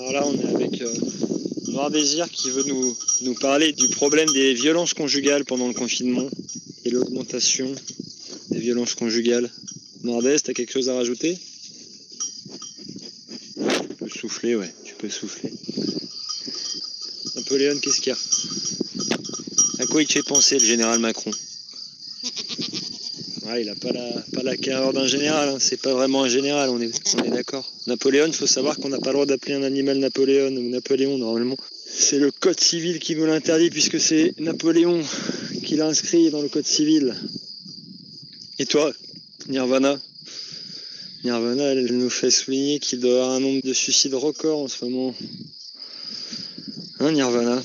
Alors là, on est avec euh, Noir Désir qui veut nous, nous parler du problème des violences conjugales pendant le confinement et l'augmentation des violences conjugales. Nordez, t'as quelque chose à rajouter? Tu peux souffler, ouais, tu peux souffler. Napoléon, qu'est-ce qu'il y a? À quoi il te fait penser le général Macron? Ouais, il a pas la, pas d'un général, hein. c'est pas vraiment un général, on est, d'accord. Napoléon, il faut savoir qu'on n'a pas le droit d'appeler un animal Napoléon ou Napoléon normalement. C'est le code civil qui nous l'interdit puisque c'est Napoléon qui l'a inscrit dans le code civil. Et toi, Nirvana? Nirvana, elle nous fait souligner qu'il doit avoir un nombre de suicides record en ce moment. Hein, Nirvana?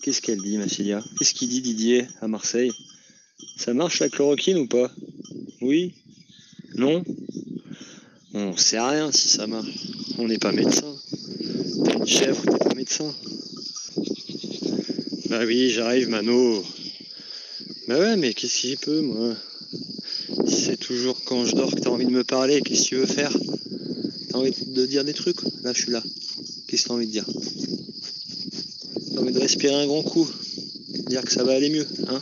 Qu'est-ce qu'elle dit, Massilia Qu'est-ce qu'il dit Didier à Marseille? Ça marche la chloroquine ou pas? Oui? Non? On sait rien si ça marche. On n'est pas médecin. T'es une chèvre, t'es pas médecin. Bah oui, j'arrive, Mano. Bah ouais, mais qu'est-ce que j'y peux, moi? C'est toujours quand je dors que t'as envie de me parler, qu'est-ce que tu veux faire? T'as envie de dire des trucs? Là, je suis là. Qu'est-ce que t'as envie de dire? T'as envie de respirer un grand coup? Dire que ça va aller mieux, hein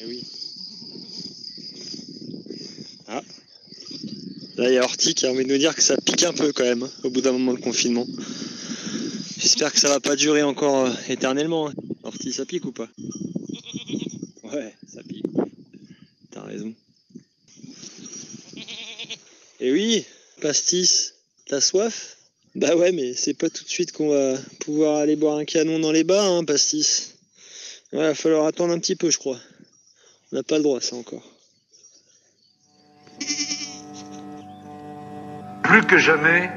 Eh oui. Ah. Là, il y a Horty qui a envie de nous dire que ça pique un peu quand même, au bout d'un moment le confinement. J'espère que ça va pas durer encore euh, éternellement. hein. Horty, ça pique ou pas? Ouais, ça pique. T'as raison. Et oui, pastis, t'as soif? Bah ouais, mais c'est pas tout de suite qu'on va pouvoir aller boire un canon dans les bars, hein, pastis. Ouais, va falloir attendre un petit peu, je crois. On n'a pas le droit, ça encore. Plus que jamais,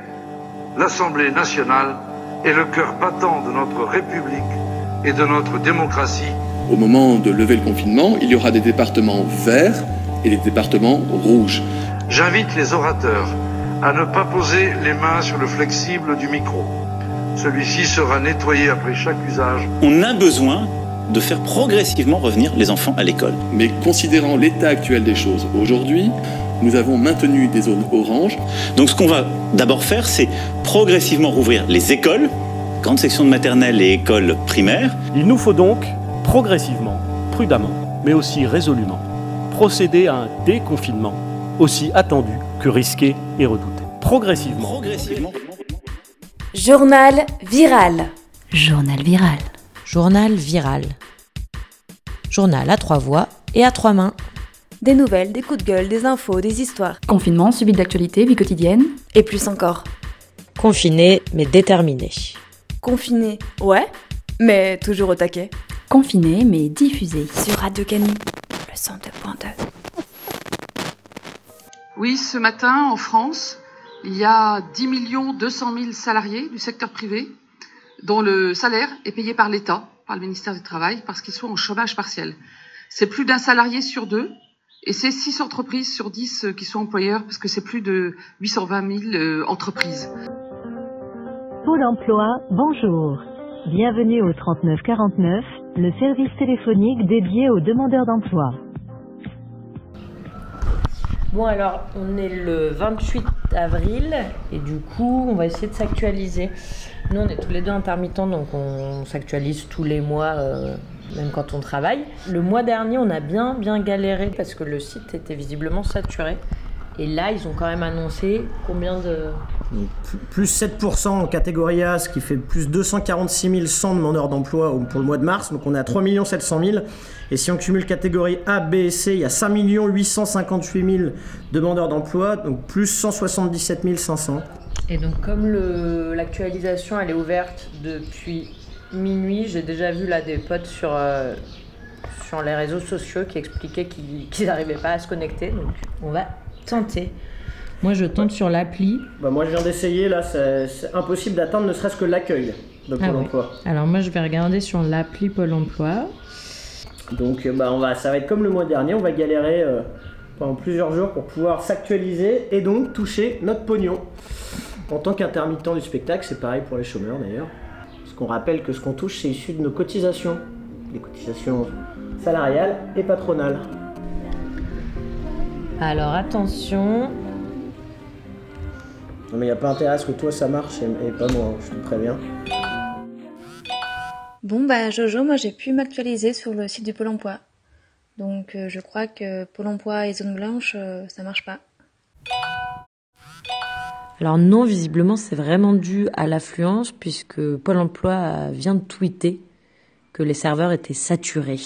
l'Assemblée nationale est le cœur battant de notre République et de notre démocratie. Au moment de lever le confinement, il y aura des départements verts et des départements rouges. J'invite les orateurs à ne pas poser les mains sur le flexible du micro. Celui-ci sera nettoyé après chaque usage. On a besoin de faire progressivement revenir les enfants à l'école. Mais considérant l'état actuel des choses aujourd'hui, nous avons maintenu des zones oranges. Donc ce qu'on va d'abord faire, c'est progressivement rouvrir les écoles, grande section de maternelle et écoles primaires. Il nous faut donc, progressivement, prudemment, mais aussi résolument, procéder à un déconfinement, aussi attendu que risqué et redouté. Progressivement. Progressivement. Journal viral. Journal viral. Journal viral. Journal à trois voix et à trois mains. Des nouvelles, des coups de gueule, des infos, des histoires. Confinement, suivi d'actualité, vie quotidienne. Et plus encore. Confiné mais déterminé. Confiné, ouais, mais toujours au taquet. Confiné mais diffusé. Sur Radio Canu, le 102.2. Oui, ce matin, en France, il y a 10 200 000 salariés du secteur privé dont le salaire est payé par l'État, par le ministère du Travail, parce qu'ils sont en chômage partiel. C'est plus d'un salarié sur deux, et c'est 6 entreprises sur 10 qui sont employeurs, parce que c'est plus de 820 000 euh, entreprises. Pôle emploi, bonjour. Bienvenue au 3949, le service téléphonique dédié aux demandeurs d'emploi. Bon alors, on est le 28 avril et du coup, on va essayer de s'actualiser. Nous, on est tous les deux intermittents, donc on, s'actualise tous les mois, euh, même quand on travaille. Le mois dernier, on a bien, bien galéré parce que le site était visiblement saturé. Et là, ils ont quand même annoncé combien de... Plus 7% en catégorie A, ce qui fait plus 246 100 demandeurs d'emploi pour le mois de mars. Donc on est à 3 700 000. Et si on cumule catégorie A, B et C, il y a 5 858 000 demandeurs d'emploi, donc plus 177 500. Et donc comme l'actualisation elle est ouverte depuis minuit, j'ai déjà vu là des potes sur, euh, sur les réseaux sociaux qui expliquaient qu'ils n'arrivaient pas à se connecter. Donc on va tenter. Moi je tente sur l'appli. Bah, moi je viens d'essayer, là c'est impossible d'atteindre ne serait-ce que l'accueil de Pôle Ah ouais. emploi. Alors moi je vais regarder sur l'appli Pôle Emploi. Donc euh, bah, on va, ça va être comme le mois dernier, on va galérer euh, pendant plusieurs jours pour pouvoir s'actualiser et donc toucher notre pognon. En tant qu'intermittent du spectacle, c'est pareil pour les chômeurs d'ailleurs. Parce qu'on rappelle que ce qu'on touche, c'est issu de nos cotisations. Les cotisations salariales et patronales. Alors attention. Non mais il n'y a pas intérêt à ce que toi ça marche et, et pas moi, hein, je te préviens. Bon bah Jojo, moi j'ai pu m'actualiser sur le site du Pôle emploi. Donc euh, je crois que Pôle emploi et zone blanche, euh, ça marche pas. Alors non, visiblement c'est vraiment dû à l'affluence puisque Pôle emploi vient de tweeter que les serveurs étaient saturés.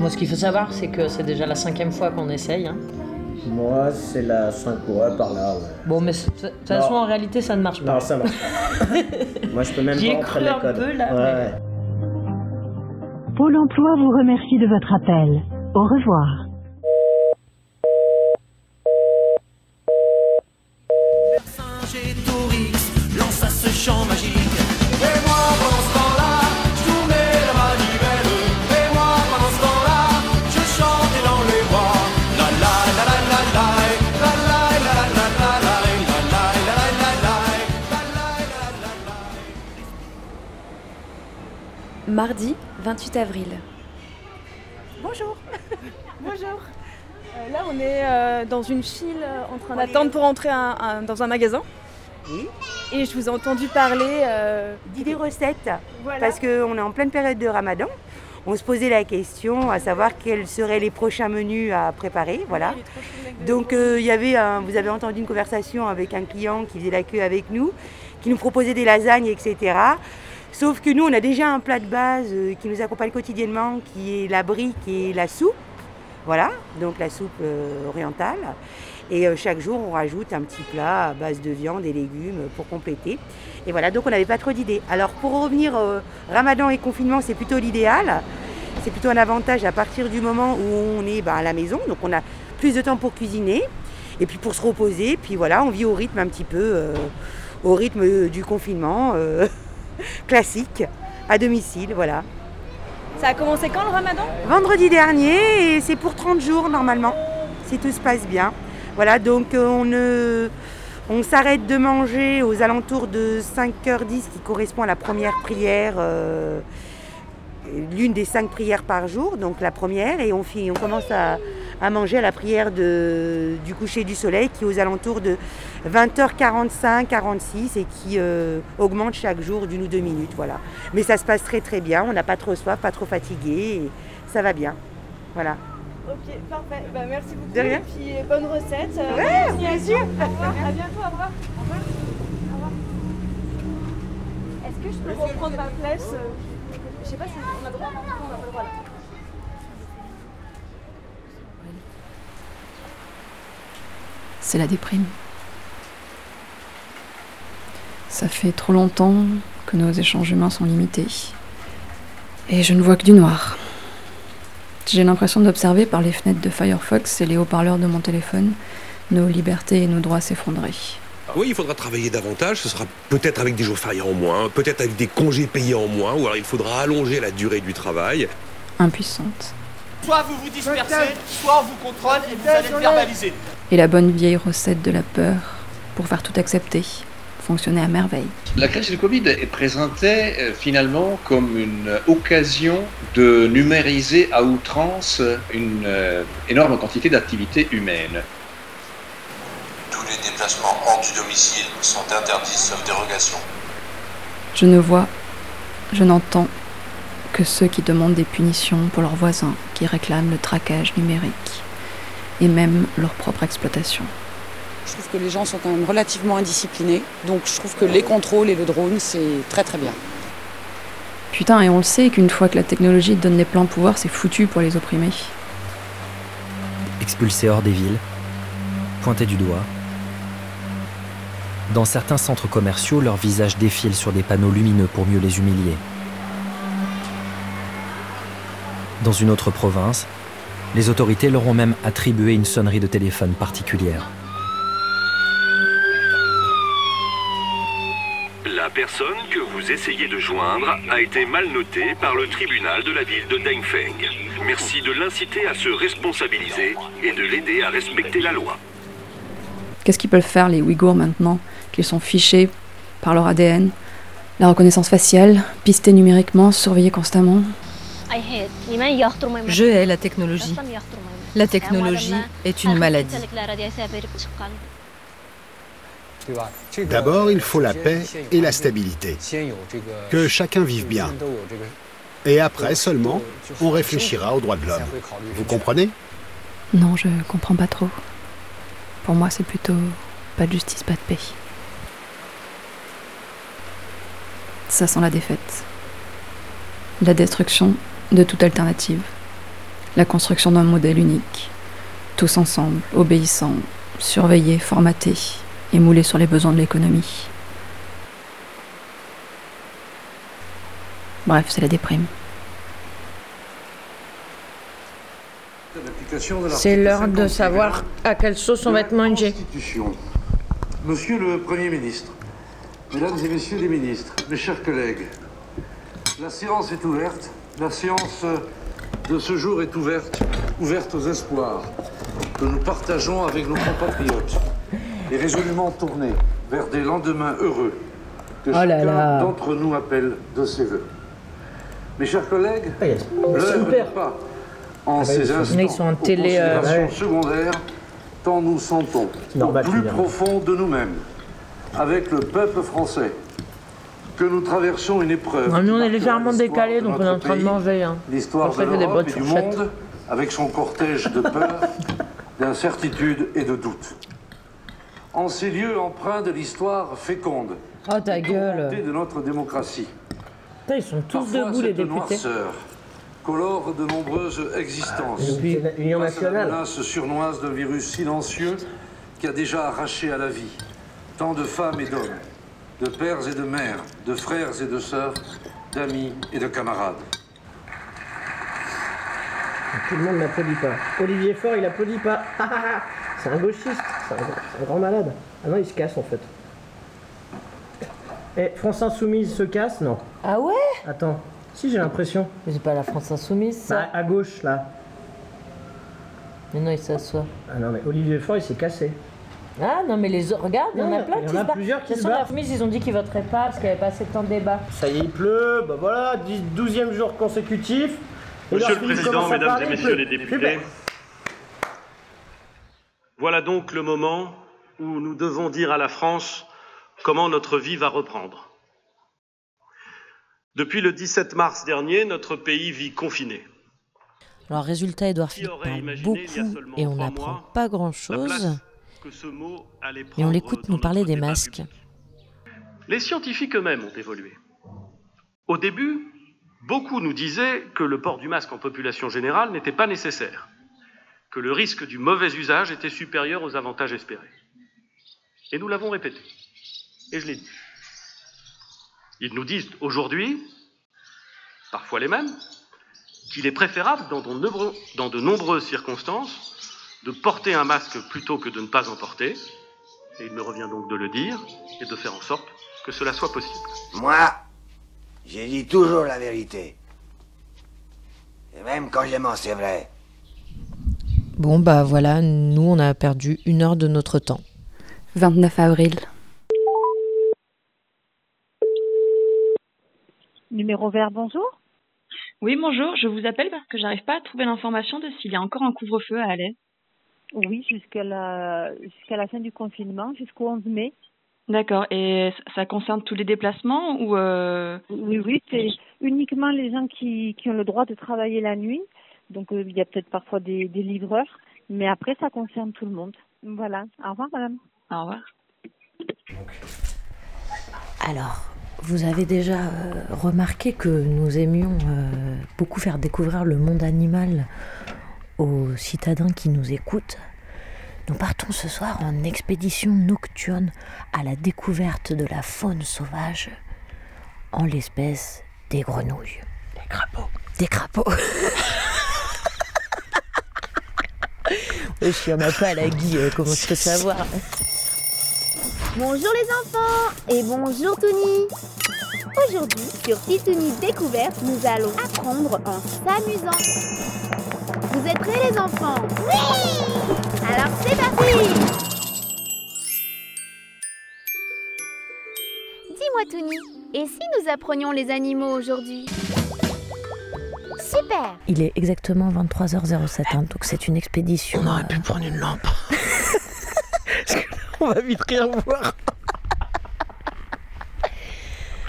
Moi ce qu'il faut savoir c'est que c'est déjà la cinquième fois qu'on essaye. hein. Moi c'est la 5 ouais, par là, ouais. Bon mais de toute façon en réalité ça ne marche pas. Non, ça marche pas. moi je peux même pas cru un codes. peu, là, Ouais, mais- ouais. Pôle emploi vous remercie de votre appel. Au revoir. Mardi 28 avril. Bonjour. Bonjour. Euh, là, on est euh, dans une file euh, en train d'attendre pour entrer un- un- dans un magasin. Oui. Et je vous ai entendu parler euh, d'idées recettes. Voilà. Parce qu'on est en pleine période de ramadan. On se posait la question à savoir quels seraient les prochains menus à préparer. Voilà. Donc euh, il y avait un- vous avez entendu une conversation avec un client qui faisait la queue avec nous, qui nous proposait des lasagnes, etc. Sauf que nous, on a déjà un plat de base euh, qui nous accompagne quotidiennement, qui est la brique et la soupe. Voilà, donc la soupe euh, orientale. Et euh, chaque jour, on rajoute un petit plat à base de viande et légumes pour compléter. Et voilà, donc on n'avait pas trop d'idées. Alors pour revenir, ramadan et confinement, c'est plutôt l'idéal. C'est plutôt un avantage à partir du moment où on est bah, à la maison. Donc on a plus de temps pour cuisiner et puis pour se reposer. Puis voilà, on vit au rythme un petit peu, au rythme du confinement classique, à domicile. Voilà. Ça a commencé quand le ramadan? Vendredi dernier et c'est pour 30 jours normalement, si tout se passe bien. Voilà, donc euh, on, ne- on s'arrête de manger aux alentours de 5h10 qui correspond à la première prière, euh, l'une des cinq prières par jour, donc la première, et on, finit- on commence à, à manger à la prière de- du coucher du soleil qui est aux alentours de 20h45, 46 et qui euh, augmente chaque jour d'une ou deux minutes. Voilà. Mais ça se passe très très bien, on n'a pas trop soif, pas trop fatigué, et ça va bien. Voilà. Ok, parfait. Bah, merci beaucoup. De rien. Et puis euh, bonne recette. euh, Ouais, bien sûr. Au revoir. À bientôt. Au revoir. Au revoir. Au revoir. Est-ce que je peux reprendre ma place euh, C'est la déprime. Ça fait trop longtemps que nos échanges humains sont limités. Et je ne vois que du noir. J'ai l'impression d'observer par les fenêtres de Firefox et les haut-parleurs de mon téléphone nos libertés et nos droits s'effondrer. Oui, il faudra travailler davantage, ce sera peut-être avec des jours fériés en moins, peut-être avec des congés payés en moins, ou alors il faudra allonger la durée du travail. Impuissante. Soit vous vous dispersez, soit on vous contrôle et vous allez être verbalisé. Et la bonne vieille recette de la peur pour faire tout accepter fonctionnait à merveille. La crise du Covid est présentée euh, finalement comme une occasion de numériser à outrance une euh, énorme quantité d'activités humaines. Déplacements hors du domicile sont interdits sauf dérogation. Je ne vois, je n'entends que ceux qui demandent des punitions pour leurs voisins, qui réclament le traquage numérique et même leur propre exploitation. Je trouve que les gens sont quand même relativement indisciplinés. Donc je trouve que les contrôles et le drone, c'est très très bien. Putain, et on le sait qu'une fois que la technologie donne les pleins pouvoirs, c'est foutu pour les opprimer. expulsés hors des villes, pointés du doigt. Dans certains centres commerciaux, leurs visages défilent sur des panneaux lumineux pour mieux les humilier. Dans une autre province, les autorités leur ont même attribué une sonnerie de téléphone particulière. La personne que vous essayez de joindre a été mal notée par le tribunal de la ville de Dengfeng. Merci de l'inciter à se responsabiliser et de l'aider à respecter la loi. Qu'est-ce qu'ils peuvent faire, les Ouïghours, maintenant qu'ils sont fichés par leur ADN La reconnaissance faciale, pistés numériquement, surveillés constamment Je hais la technologie. La technologie est une maladie. D'abord, il faut la paix et la stabilité. Que chacun vive bien. Et après seulement, on réfléchira aux droits de l'homme. Vous comprenez? Non, je comprends pas trop. Pour moi, c'est plutôt pas de justice, pas de paix. Ça sent la défaite. La destruction de toute alternative. La construction d'un modèle unique. Tous ensemble, obéissants, surveillés, formatés et sur les besoins de l'économie. Bref, c'est la déprime. C'est l'heure de savoir à quelle sauce on va être mangé. Monsieur le Premier ministre, Mesdames et Messieurs les ministres, mes chers collègues, la séance est ouverte. La séance de ce jour est ouverte, ouverte aux espoirs que nous partageons avec nos compatriotes et résolument tournée vers des lendemains heureux que Oh chacun d'entre nous appelle de ses voeux. Mes chers collègues, Ah, l'heure n'est pas en ces instants ils sont en télé, euh, secondaires, tant nous sentons au plus profond de nous-mêmes, avec le peuple français, que nous traversons une épreuve. Non, nous on est légèrement décalé, donc on est en train de manger. Hein. L'histoire de l'Europe et du monde, avec son cortège de peur, d'incertitude et de doute. En ces lieux empreints de l'histoire féconde Oh ta gueule. de notre démocratie. Putain, ils sont tous Parfois, debout les députés. noirceur colore de nombreuses existences. Et puis, l'Union la menace surnoise d'un virus silencieux qui a déjà arraché à la vie tant de femmes et d'hommes, de pères et de mères, de frères et de sœurs, d'amis et de camarades. Tout le monde n'applaudit pas. Olivier Faure, il applaudit pas. c'est un gauchiste, c'est un, c'est un grand malade. Ah non, il se casse en fait. Et France Insoumise se casse Non? Ah ouais? Attends. Si, j'ai l'impression. Mais c'est pas la France Insoumise, ça. Bah, à gauche, là. Mais non, il s'assoit. Ah non, mais Olivier Faure, il s'est cassé. Ah non, mais les autres, regarde, il y en a plein il y qui en a se plusieurs qui se la. Insoumise, ils ont dit qu'ils voteraient pas parce qu'il n'y avait pas assez de temps de débat. Ça y est, il pleut. Bah voilà, 10 12e jour consécutif. Et Monsieur le lorsqu'il Président, à Mesdames parler, et il Messieurs pleut. les députés, Super. voilà donc le moment où nous devons dire à la France comment notre vie va reprendre. Depuis le 17 mars dernier, notre pays vit confiné. Alors, résultat, Edouard Philippe parle beaucoup et on n'apprend pas grand-chose. Et on l'écoute nous parler des masques. Les scientifiques eux-mêmes ont évolué. Au début, beaucoup nous disaient que le port du masque en population générale n'était pas nécessaire, que le risque du mauvais usage était supérieur aux avantages espérés. Et nous l'avons répété. Et je l'ai dit. Ils nous disent aujourd'hui, parfois les mêmes, qu'il est préférable dans de, nombreux- dans de nombreuses circonstances de porter un masque plutôt que de ne pas en porter. Et il me revient donc de le dire et de faire en sorte que cela soit possible. Moi, j'ai dit toujours la vérité. Et même quand j'ai menti, c'est vrai. Bon, bah voilà, nous, on a perdu une heure de notre temps. 29 avril. Numéro vert, bonjour. Oui, bonjour, je vous appelle parce que j'arrive pas à trouver l'information de s'il y a encore un couvre-feu à Alais. Oui, jusqu'à la, jusqu'à la fin du confinement, jusqu'au 11 mai. D'accord, et ça- ça concerne tous les déplacements ou... euh, Oui, oui, c'est uniquement les gens qui, qui ont le droit de travailler la nuit. Donc, euh, il y a peut-être parfois des, des livreurs, mais après, ça concerne tout le monde. Voilà. Au revoir, madame. Au revoir. Alors, vous avez déjà euh, remarqué que nous aimions euh, beaucoup faire découvrir le monde animal aux citadins qui nous écoutent. Nous partons ce soir en expédition nocturne à la découverte de la faune sauvage, en l'espèce des grenouilles. Des crapauds. Des crapauds. Je suis un peu à la Guy, euh, comment je peux savoir Bonjour les enfants et bonjour Tony. Aujourd'hui, sur Titouni Découverte, nous allons apprendre en s'amusant. Vous êtes prêts les enfants? Oui Alors c'est parti Dis-moi Tony, et si nous apprenions les animaux aujourd'hui? Super Il est exactement 23h07, hein, donc c'est une expédition. On aurait pu prendre une lampe. On va vite rien voir.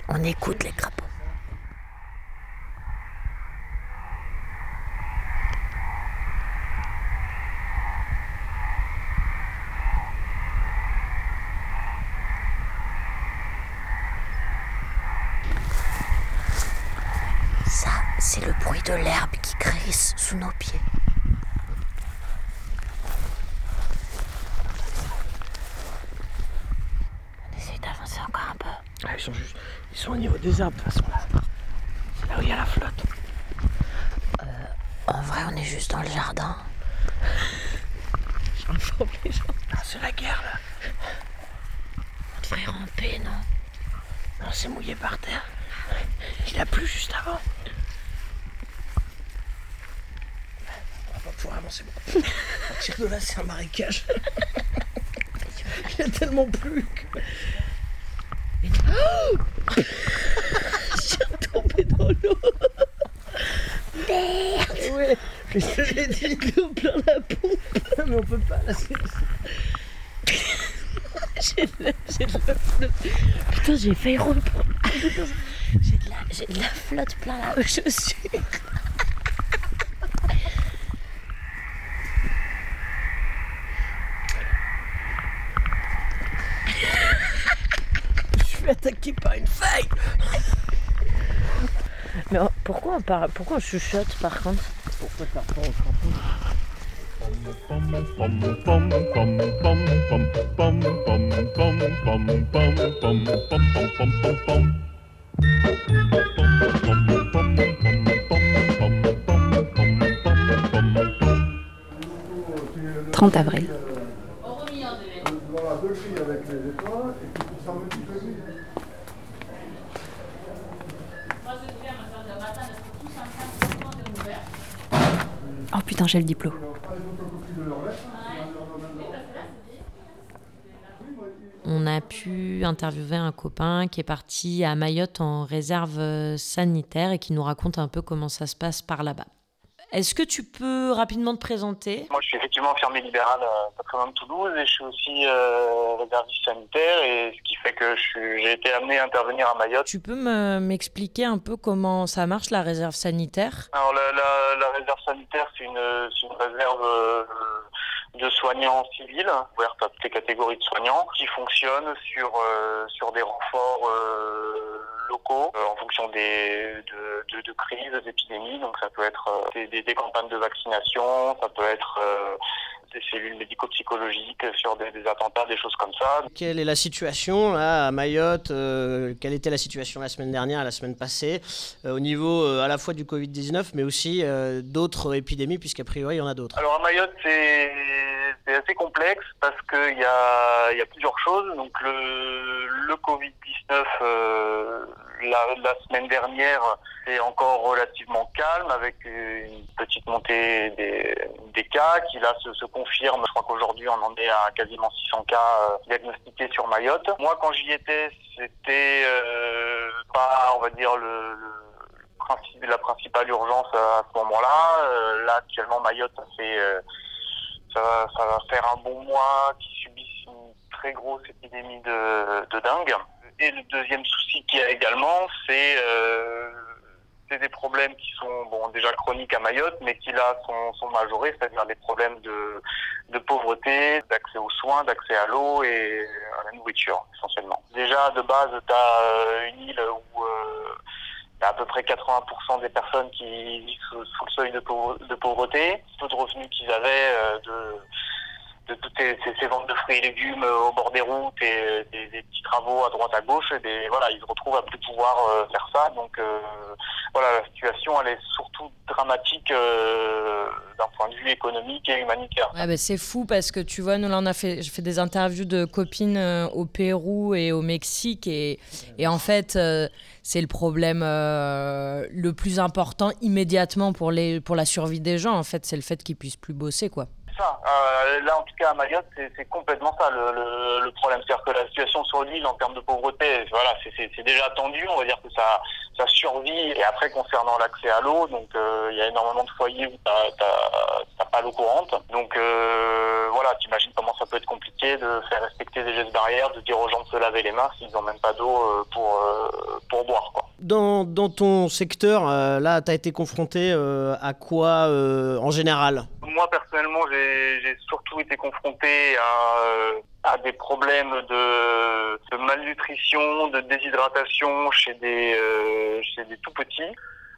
On écoute les crapauds. Ça, c'est le bruit de l'herbe qui crisse sous nos pieds. On essaye d'avancer encore un peu. Ah, ils, sont juste... ils sont au niveau des arbres de toute façon là. C'est là où il y a la flotte. Euh, En vrai, on est juste dans le jardin. J'informe les gens. Ah, c'est la guerre là. On devrait ramper, non On s'est mouillé par terre. Il a plu juste avant. On va pas pouvoir avancer beaucoup. À partir de là, c'est un marécage. Il a tellement plu que. Oh Je suis tombé dans l'eau. Merde Ouais, l'ai dit, l'eau plein la pompe. Mais on peut pas là. J'ai de la, j'ai de la flotte. Putain, j'ai failli reprendre. J'ai de, la, j'ai de la flotte plein la chaussure. Je suis attaqué par une feuille. Mais oh, pourquoi on, parle, pourquoi on chuchote par contre? Pourquoi crapaud « 30 avril. On a pu interviewer un copain qui est parti à Mayotte en réserve sanitaire et qui nous raconte un peu comment ça se passe par là-bas. Est-ce que tu peux rapidement te présenter? Moi, je suis effectivement infirmier libéral euh, pas très loin de Toulouse et je suis aussi euh, réserviste sanitaire et ce qui fait que j'ai été amené à intervenir à Mayotte. Tu peux me- m'expliquer un peu comment ça marche la réserve sanitaire? Alors la, la, la réserve sanitaire, c'est une, réserve euh, de soignants civils, ouverte à toutes les catégories de soignants, qui fonctionne sur, euh, sur des renforts euh, locaux euh, en fonction des, de, de, de crises, d'épidémies. Donc ça peut être euh, des, des, des campagnes de vaccination, ça peut être euh, des cellules médico-psychologiques sur des, des attentats, des choses comme ça. Quelle est la situation là à Mayotte euh, Quelle était la situation la semaine dernière la semaine passée euh, au niveau euh, à la fois du Covid-19 mais aussi d'autres épidémies puisqu'a priori il y en a d'autres? Alors à Mayotte, c'est c'est assez complexe parce qu'il y a, y a plusieurs choses. Donc le, le Covid-19, euh, la, la semaine dernière, c'est encore relativement calme avec une petite montée des, des cas qui là se, se confirme. Je crois qu'aujourd'hui on en est à quasiment 600 cas euh, diagnostiqués sur Mayotte. Moi quand j'y étais, c'était euh, pas, on va dire, le, le principe, la principale urgence à ce moment-là. Euh, là, actuellement, Mayotte, euh, ça, va- ça va faire un bon mois qui subissent une très grosse épidémie de, de dingue. Et le deuxième souci qu'il y a également, c'est euh, des problèmes qui sont bon déjà chroniques à Mayotte, mais qui là sont, sont majorés, c'est-à-dire des problèmes de, de pauvreté, d'accès aux soins, d'accès à l'eau et à la nourriture essentiellement. Déjà de base, tu as une île où euh, À peu près 80% des personnes qui vivent sous, sous le seuil de pauvreté. Peu de revenus qu'ils avaient euh, de, de toutes ces, ventes de fruits et légumes euh, au bord des routes et des, petits travaux à droite à gauche. Des, voilà, ils se retrouvent à plus pouvoir euh, faire ça. Donc euh, voilà, la situation elle est surtout dramatique d'un point de vue économique et humanitaire. Ouais, bah, c'est fou parce que tu vois, nous là, a fait, je fais des interviews de copines au Pérou et au Mexique et, et en fait, c'est le problème le plus important immédiatement pour, les, pour la survie des gens. En fait, c'est le fait qu'ils puissent plus bosser, quoi. Ça. Euh, là, en tout cas, à Mayotte, c'est complètement ça le, le, problème. C'est-à-dire que la situation sur l'île, en termes de pauvreté, voilà, c'est- déjà tendu. On va dire que ça, ça survit. Et après, concernant l'accès à l'eau, donc euh, il y a énormément de foyers où t'as pas l'eau courante. Donc euh, voilà, t'imagines comment ça peut être compliqué de faire respecter des gestes barrières, de dire aux gens de se laver les mains s'ils n'ont même pas d'eau euh, pour euh, pour boire, quoi. Dans, dans ton secteur, euh, là, tu as été confronté euh, à quoi euh, en général? Moi personnellement, j'ai j'ai surtout été confronté à, euh, à des problèmes de, de malnutrition, de déshydratation chez des euh, chez des tout petits.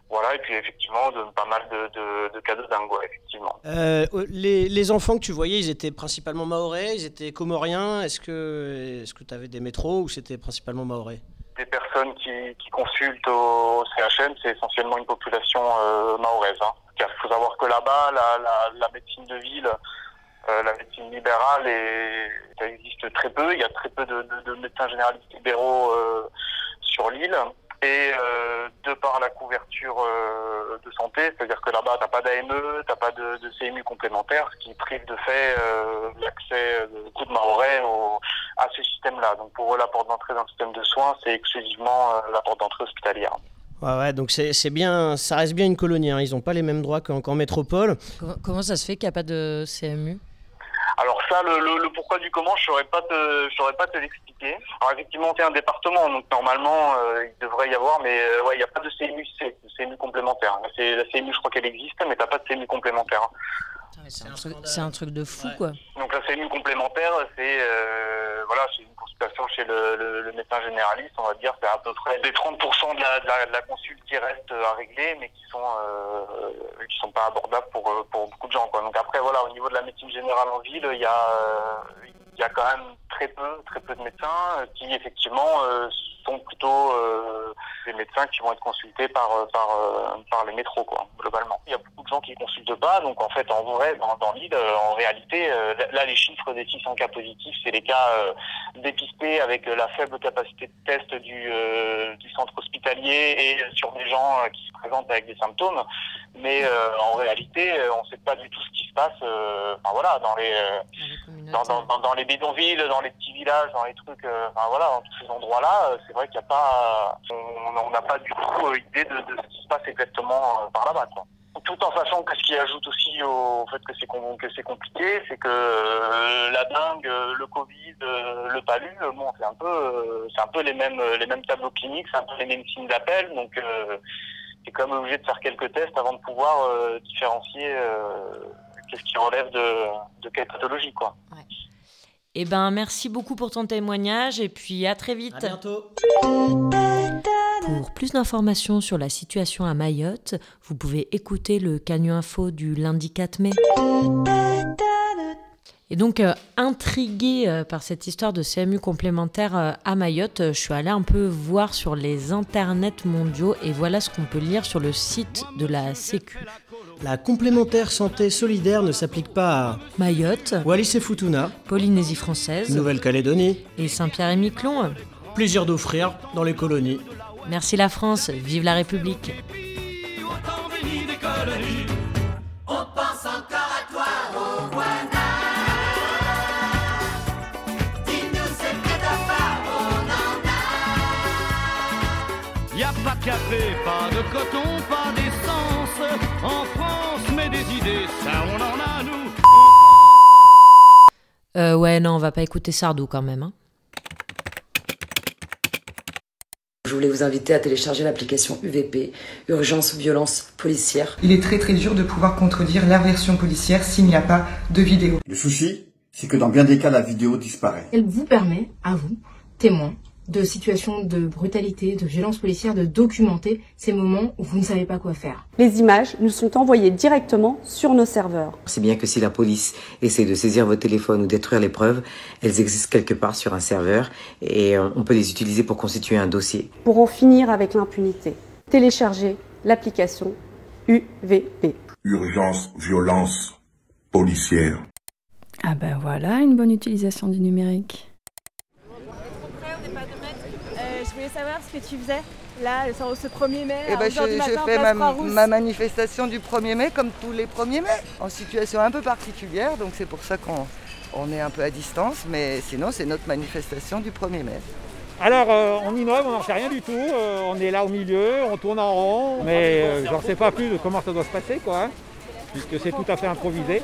Voilà, et puis effectivement de pas mal de, de, de cas de dingue, ouais, effectivement. Euh, les, les enfants que tu voyais, ils étaient principalement maorais, ils étaient comoriens. Est-ce que tu avais des métros ou c'était principalement maorais? Des personnes qui, qui consultent au CHM, c'est essentiellement une population euh, mahoraise. Hein. Car il faut savoir que là-bas, la, la, la médecine de ville, euh, la médecine libérale, et, ça existe très peu. Il y a très peu de, de, de médecins généralistes libéraux euh, sur l'île. Et euh, de par la couverture euh, de santé, c'est-à-dire que là-bas, t'as pas d'AME, t'as pas de, de CMU complémentaire, ce qui prive de fait euh, l'accès de beaucoup de Mahorais au- à ce système-là. Donc pour eux, la porte d'entrée dans le système de soins, c'est exclusivement euh, la porte d'entrée hospitalière. Ouais, ouais, donc c'est bien, ça reste bien une colonie. hein. Ils n'ont pas les mêmes droits qu'en métropole. Comment, comment ça se fait qu'il n'y a pas de CMU le, pourquoi du comment, je saurais pas te, je saurais pas te l'expliquer. Alors effectivement, c'est un département, donc normalement, euh, il devrait y avoir, mais euh, ouais, il n'y a pas de CMU, c'est CMU complémentaire. La CMU, je crois qu'elle existe, mais t'as pas de CMU complémentaire. C'est un, truc- c'est un truc de fou, quoi. Donc la CMU complémentaire, c'est euh, voilà, c'est une consultation chez le, le, le médecin généraliste, on va dire, c'est à peu près les 30% de la, de la, de la consulte qui reste à régler, mais qui sont euh, qui sont pas abordables pour euh, pour beaucoup de gens. Quoi. Donc après voilà, au niveau de la médecine générale en ville, il y a euh, il y a quand même très peu très peu de médecins euh, qui effectivement euh, sont plutôt euh, des médecins qui vont être consultés par par par les métros quoi globalement. Il y a beaucoup de gens qui consultent pas, donc en fait en vrai dans, dans l'île en réalité là les chiffres des 600 cas positifs c'est les cas dépistés avec la faible capacité de test du du centre hospitalier et sur des gens qui se présentent avec des symptômes, mais euh, en réalité euh, on ne sait pas du tout ce qui se passe. euh, Enfin voilà dans les euh, dans, dans, dans, dans les bidonvilles, dans les petits villages, dans les trucs, euh, enfin voilà, dans tous ces endroits-là, euh, c'est vrai qu'il n'y a pas, on n'a pas du tout idée de, de ce qui se passe exactement par là-bas, quoi. Tout en sachant que ce qui ajoute aussi au fait que c'est que c'est compliqué, c'est que euh, la dingue, euh, le Covid, euh, le palu, bon, c'est un peu, euh, c'est un peu les mêmes les mêmes tableaux cliniques, c'est un peu les mêmes signes d'appel, donc euh, c'est quand même obligé de faire quelques tests avant de pouvoir euh, différencier euh, qu'est-ce qui relève de, de quelle pathologie, quoi. Eh ben, merci beaucoup pour ton témoignage et puis à très vite. À bientôt. Pour plus d'informations sur la situation à Mayotte, vous pouvez écouter le Canu Info du lundi 4 mai. Et donc, euh, intriguée euh, par cette histoire de CMU complémentaire euh, à Mayotte, euh, je suis allée un peu voir sur les internets mondiaux et voilà ce qu'on peut lire sur le site de la Sécu. La complémentaire santé solidaire ne s'applique pas à Mayotte, Wallis et Futuna, Polynésie française Nouvelle-Calédonie. et Saint-Pierre-et-Miquelon. Plaisir d'offrir dans les colonies. Merci la France, vive la République. On pense encore à toi, café, pas de coton, pas d'essence. En France, mais des idées, ça on en a nous. Euh, ouais, non, on va pas écouter Sardou quand même. hein. Je voulais vous inviter à télécharger l'application UVP, Urgence Violence Policière. Il est très très dur de pouvoir contredire la version policière s'il n'y a pas de vidéo. Le souci, c'est que dans bien des cas, la vidéo disparaît. Elle vous permet, à vous, témoins, de situations de brutalité, de violence policière, de documenter ces moments où vous ne savez pas quoi faire. Les images nous sont envoyées directement sur nos serveurs. C'est bien que si la police essaie de saisir vos téléphones ou détruire les preuves, elles existent quelque part sur un serveur et euh, on peut les utiliser pour constituer un dossier. Pour en finir avec l'impunité, téléchargez l'application UVP. Urgence, violence policière. Ah ben voilà, une bonne utilisation du numérique. Euh, je voulais savoir ce que tu faisais. Là, ce 1er mai, Eh à ben, 11h je, du je matin, fais ma, manifestation du 1er mai comme tous les 1er mai, en situation un peu particulière, donc c'est pour ça qu'on on est un peu à distance, mais sinon c'est notre manifestation du 1er mai. Alors, euh, on innove, on n'en sait rien du tout. euh, on est là au milieu, on tourne en rond, mais euh, j'en sais pas plus de comment ça doit se passer, quoi. hein, puisque c'est tout à fait improvisé.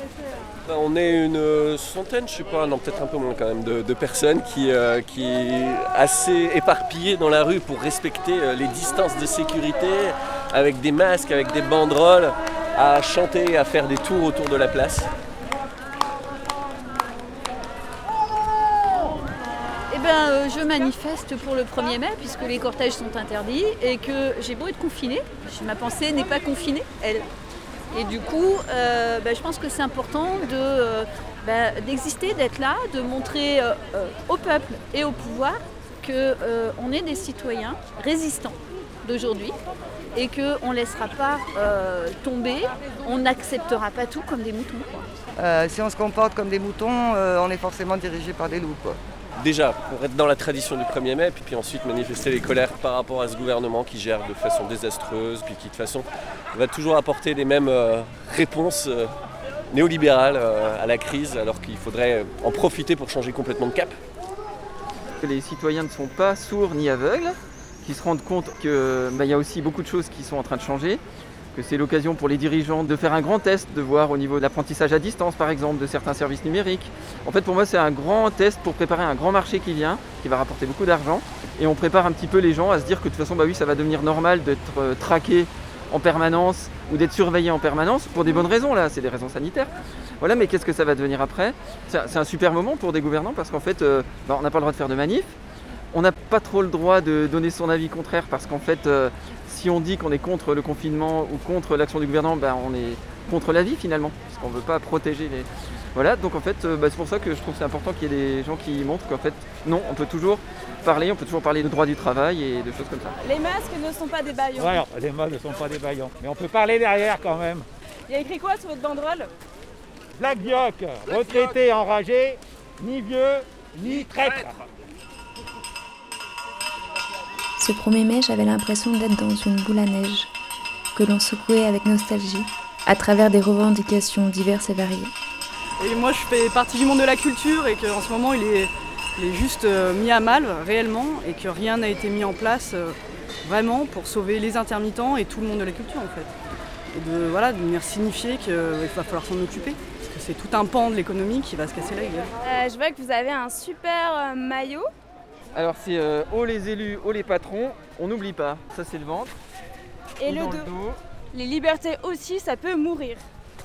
Ben, On est une euh, centaine, je sais pas, non peut-être un peu moins quand même, de, personnes qui, euh, qui assez éparpillées dans la rue pour respecter euh, les distances de sécurité, avec des masques, avec des banderoles, à chanter, à faire des tours autour de la place. Eh ben, euh, je manifeste pour le 1er mai puisque les cortèges sont interdits et que j'ai beau être confinée, ma pensée n'est pas confinée, elle. Et du coup, euh, ben, je pense que c'est important de, euh, ben, d'exister, d'être là, de montrer euh, au peuple et au pouvoir qu'on est des citoyens résistants d'aujourd'hui et qu'on ne laissera pas tomber, on n'acceptera pas tout comme des moutons. si on se comporte comme des moutons, on est forcément dirigé par des loups. Quoi. Déjà, pour être dans la tradition du 1er mai, puis, puis ensuite manifester les colères par rapport à ce gouvernement qui gère de façon désastreuse, puis qui de façon va toujours apporter les mêmes euh, réponses euh, néolibérales euh, à la crise, alors qu'il faudrait en profiter pour changer complètement de cap. les citoyens ne sont pas sourds ni aveugles, qu'ils se rendent compte qu'il y a aussi beaucoup de choses qui sont en train de changer, que c'est l'occasion pour les dirigeants de faire un grand test, de voir au niveau de l'apprentissage à distance par exemple, de certains services numériques. En fait pour moi c'est un grand test pour préparer un grand marché qui vient, qui va rapporter beaucoup d'argent, et on prépare un petit peu les gens à se dire que de toute façon bah oui ça va devenir normal d'être euh, traqué en permanence ou d'être surveillé en permanence pour des bonnes raisons là, c'est des raisons sanitaires. Voilà, mais qu'est-ce que ça va devenir après? C'est un- super moment pour des gouvernants parce qu'en fait, euh, bah, on n'a pas le droit de faire de manif. On n'a pas trop le droit de donner son avis contraire parce qu'en fait, euh, si on dit qu'on est contre le confinement ou contre l'action du gouvernement, bah, on est contre la vie finalement, parce qu'on ne veut pas protéger les. Voilà, donc en fait, euh, bah, c'est pour ça que je trouve que c'est important qu'il y ait des gens qui montrent qu'en fait, non, on peut toujours parler, on peut toujours parler de droit du travail et de choses comme ça. Les masques ne sont pas des baillons. Alors, les mots ne sont pas des baillons. Mais on peut parler derrière quand même. Il y a écrit quoi sur votre banderole? Black Dioc, retraité enragé, ni vieux, ni traître. Ce 1er mai, j'avais l'impression d'être dans une boule à neige, que l'on secouait avec nostalgie, à travers des revendications diverses et variées. Et moi, je fais partie du monde de la culture et qu'en ce moment, il est, il est juste euh, mis à mal réellement et que rien n'a été mis en place euh, vraiment pour sauver les intermittents et tout le monde de la culture en fait. Et de, voilà, de venir signifier qu'il va falloir s'en occuper. Parce que c'est tout un pan de l'économie qui va se casser la gueule. Euh, Je vois que vous avez un super euh, maillot. Alors c'est euh, haut les élus, haut les patrons, on n'oublie pas, ça c'est le ventre. Et le dos. dos. Les libertés aussi, ça peut mourir.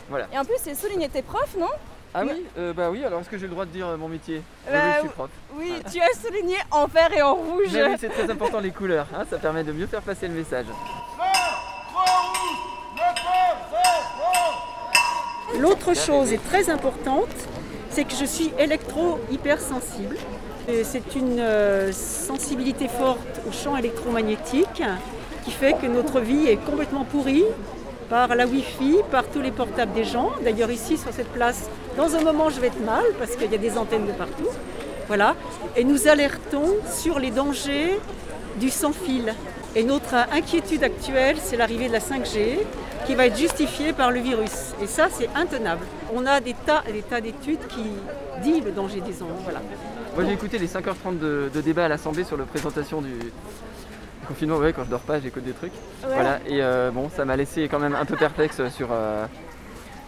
Voilà. Et en plus, c'est souligné tes profs, non? Ah oui, euh, bah oui, alors est-ce que j'ai le droit de dire euh, mon métier? Oui, Bah, oui, je suis prof. Oui, tu as souligné en vert et en rouge. Mais oui, c'est très important les couleurs, hein, ça permet de mieux faire passer le message. L'autre chose est très importante, c'est que je suis électro-hypersensible. Et C'est une euh, sensibilité forte au champ électromagnétique qui fait que notre vie est complètement pourrie par la Wi-Fi, par tous les portables des gens. D'ailleurs ici sur cette place, dans un moment je vais être mal parce qu'il y a des antennes de partout. Voilà. Et nous alertons sur les dangers du sans-fil. Et notre inquiétude actuelle, c'est l'arrivée de la 5G qui va être justifiée par le virus. Et ça, c'est intenable. On a des tas et des tas d'études qui disent le danger des ondes. Voilà. Moi j'ai écouté les 5h30 de, de débat à l'Assemblée sur la présentation du, du confinement. Ouais, quand je dors pas, j'écoute des trucs. Ouais. Voilà, et euh, bon, ça m'a laissé quand même un peu perplexe sur, euh,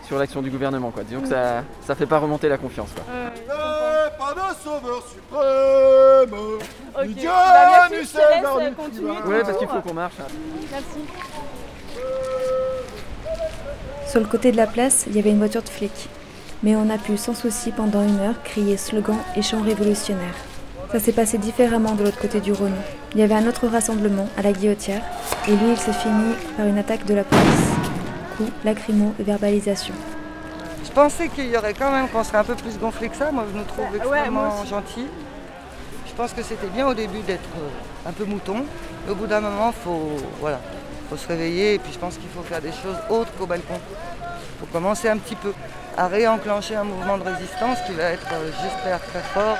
sur l'action du gouvernement. Quoi. Disons que ça ça fait pas remonter la confiance. Quoi. pas de sauveur suprême Ok. Ni Dieu, Bah, merci, ni je te Seigneur, laisse, ni euh, continuer ton Ouais, parce qu'il faut qu'on marche. hein. Merci. Sur le côté de la place, il y avait une voiture de flic. Mais on a pu sans souci pendant une heure crier slogan et chants révolutionnaires. Ça s'est passé différemment de l'autre côté du Rhône. Il y avait un autre rassemblement à la Guillotière et lui il s'est fini par une attaque de la police. Coups, lacrymaux et verbalisation. Je pensais qu'il y aurait quand même qu'on serait un peu plus gonflé que ça. Moi, je nous trouve moi extrêmement aussi. gentils. Je pense que c'était bien au début d'être euh, un peu mouton. Mais au bout d'un moment, faut voilà, faut se réveiller. Et puis, je pense qu'il faut faire des choses autres qu'au balcon faut commencer un petit peu à réenclencher un mouvement de résistance qui va être, euh, j'espère, très fort.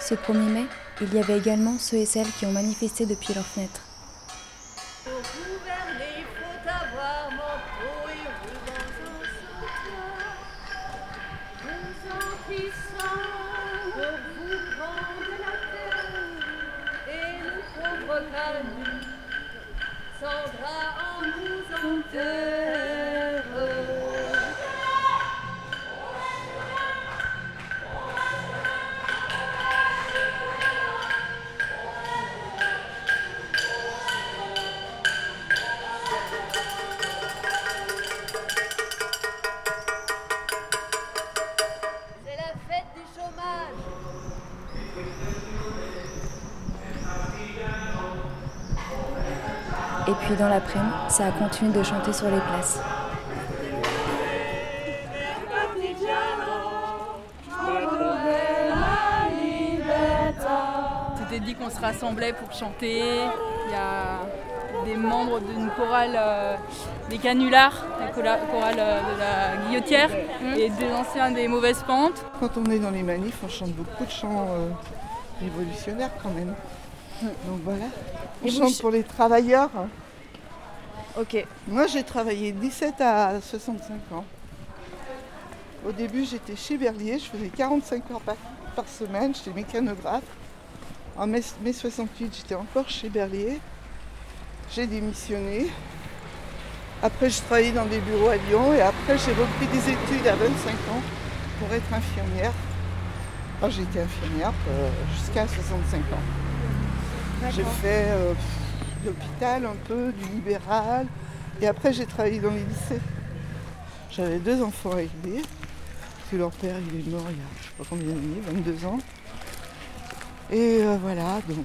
Ce 1er mai, il y avait également ceux et celles qui ont manifesté depuis leurs fenêtres. Puis dans l'après-midi, ça a continué de chanter sur les places. C'était dit qu'on se rassemblait pour chanter. Il y a des membres d'une chorale euh, des canulars, la chorale euh, de la guillotière, et des anciens des mauvaises pentes. Quand on est dans les manifs, on chante beaucoup de chants euh, révolutionnaires quand même. Donc voilà. On Et chante ch- pour les travailleurs. Ok. Moi j'ai travaillé 17 à 65 ans. Au début j'étais chez Berlier, je faisais 45 heures par, par semaine, j'étais mécanographe. En mai, mai 68 j'étais encore chez Berlier. J'ai démissionné. Après j'ai travaillé dans des bureaux à Lyon et après j'ai repris des études à 25 ans pour être infirmière. J'ai été infirmière euh, jusqu'à 65 ans. J'ai fait euh, pff, l'hôpital un peu, du libéral. Et après, j'ai travaillé dans les lycées. J'avais deux enfants à élever. Parce que leur père, il est mort il y a je sais pas combien d'années, 22 ans. Et euh, voilà, donc.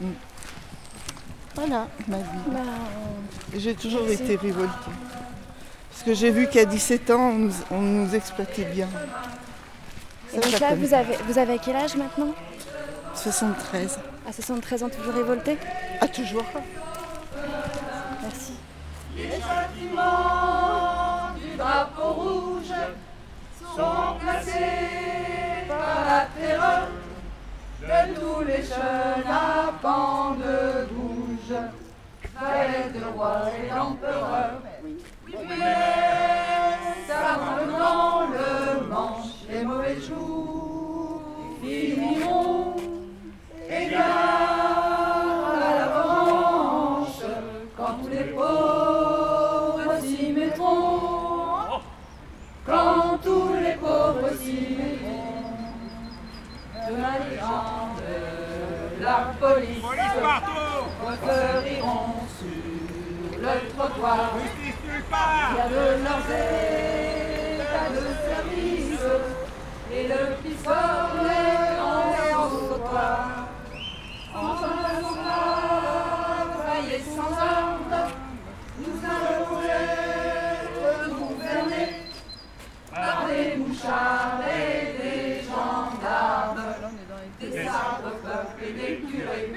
euh, mm. voilà ma vie. Et j'ai toujours merci. été révoltée. Parce que j'ai vu qu'à 17 ans, on nous, on nous exploitait bien. Et donc là, vous avez, vous avez quel âge maintenant? 73. À 73 ans, toujours révolté Ah, toujours Merci. Les bâtiments du drapeau rouge sont placés par la terreur de tous les jeunes à pan de bouge, valets de roi et d'empereur. Mais ça le manche, les mauvais jours finiront. Refleuriront sur le trottoir. Il y a de leurs états de service et le pistolet en sautoir. Enfin, sans travailler sans armes, nous allons être gouvernés par des mouchards et des gendarmes, des sabres peuples et des curés.